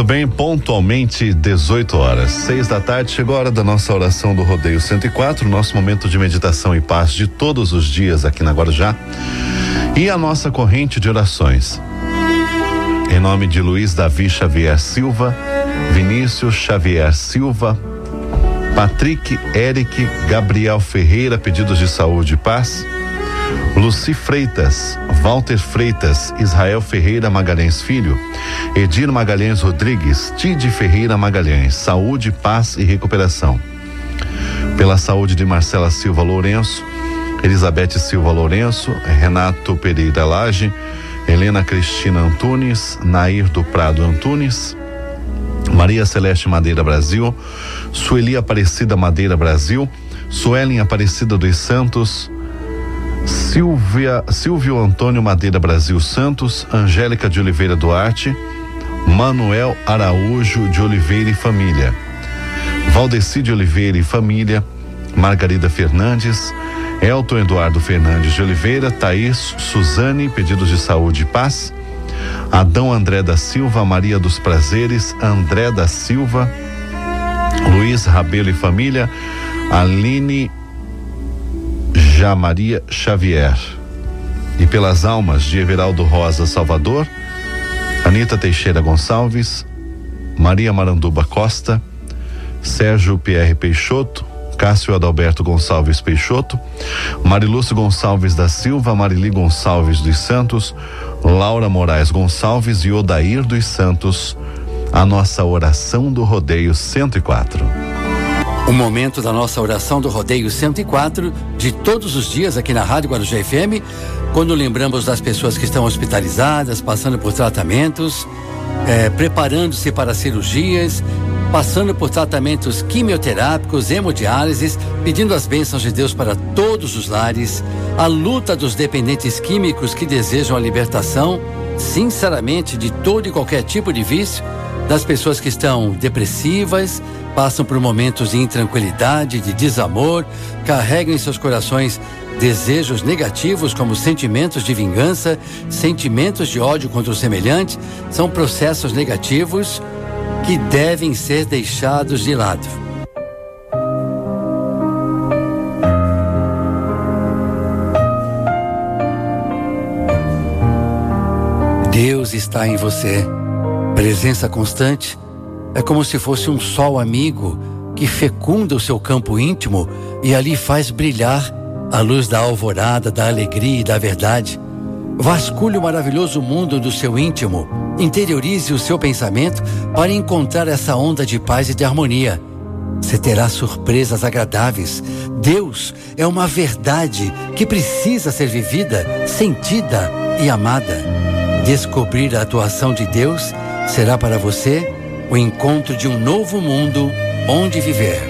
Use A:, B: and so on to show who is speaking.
A: Muito bem, pontualmente 18 horas, seis da tarde, chegou a hora da nossa oração do Rodeio 104, nosso momento de meditação e paz de todos os dias aqui na Guarujá. E a nossa corrente de orações. Em nome de Luiz Davi Xavier Silva, Vinícius Xavier Silva, Patrick Eric Gabriel Ferreira, pedidos de saúde e paz. Luci Freitas, Walter Freitas, Israel Ferreira Magalhães Filho, Edir Magalhães Rodrigues, Tide Ferreira Magalhães, saúde, paz e recuperação. Pela saúde de Marcela Silva Lourenço, Elizabeth Silva Lourenço, Renato Pereira Lage, Helena Cristina Antunes, Nair do Prado Antunes, Maria Celeste Madeira Brasil, Sueli Aparecida Madeira Brasil, Suelen Aparecida dos Santos, Silvia, Silvio Antônio Madeira Brasil Santos, Angélica de Oliveira Duarte, Manuel Araújo de Oliveira e família, Valdeci de Oliveira e família, Margarida Fernandes, Elton Eduardo Fernandes de Oliveira, Thaís Suzane, pedidos de saúde e paz, Adão André da Silva, Maria dos Prazeres, André da Silva, Luiz Rabelo e família, Aline já Maria Xavier. E pelas almas de Everaldo Rosa Salvador, Anita Teixeira Gonçalves, Maria Maranduba Costa, Sérgio Pierre Peixoto, Cássio Adalberto Gonçalves Peixoto, Marilúcio Gonçalves da Silva, Marili Gonçalves dos Santos, Laura Moraes Gonçalves e Odair dos Santos, a nossa oração do rodeio 104.
B: O momento da nossa oração do Rodeio 104, de todos os dias aqui na Rádio Guarujá FM, quando lembramos das pessoas que estão hospitalizadas, passando por tratamentos, é, preparando-se para cirurgias, passando por tratamentos quimioterápicos, hemodiálises, pedindo as bênçãos de Deus para todos os lares, a luta dos dependentes químicos que desejam a libertação, sinceramente, de todo e qualquer tipo de vício das pessoas que estão depressivas, passam por momentos de intranquilidade, de desamor, carregam em seus corações desejos negativos como sentimentos de vingança, sentimentos de ódio contra o semelhante, são processos negativos que devem ser deixados de lado. Deus está em você. Presença constante é como se fosse um sol amigo que fecunda o seu campo íntimo e ali faz brilhar a luz da alvorada, da alegria e da verdade. Vasculhe o maravilhoso mundo do seu íntimo, interiorize o seu pensamento para encontrar essa onda de paz e de harmonia. Você terá surpresas agradáveis. Deus é uma verdade que precisa ser vivida, sentida e amada. Descobrir a atuação de Deus será para você o encontro de um novo mundo onde viver.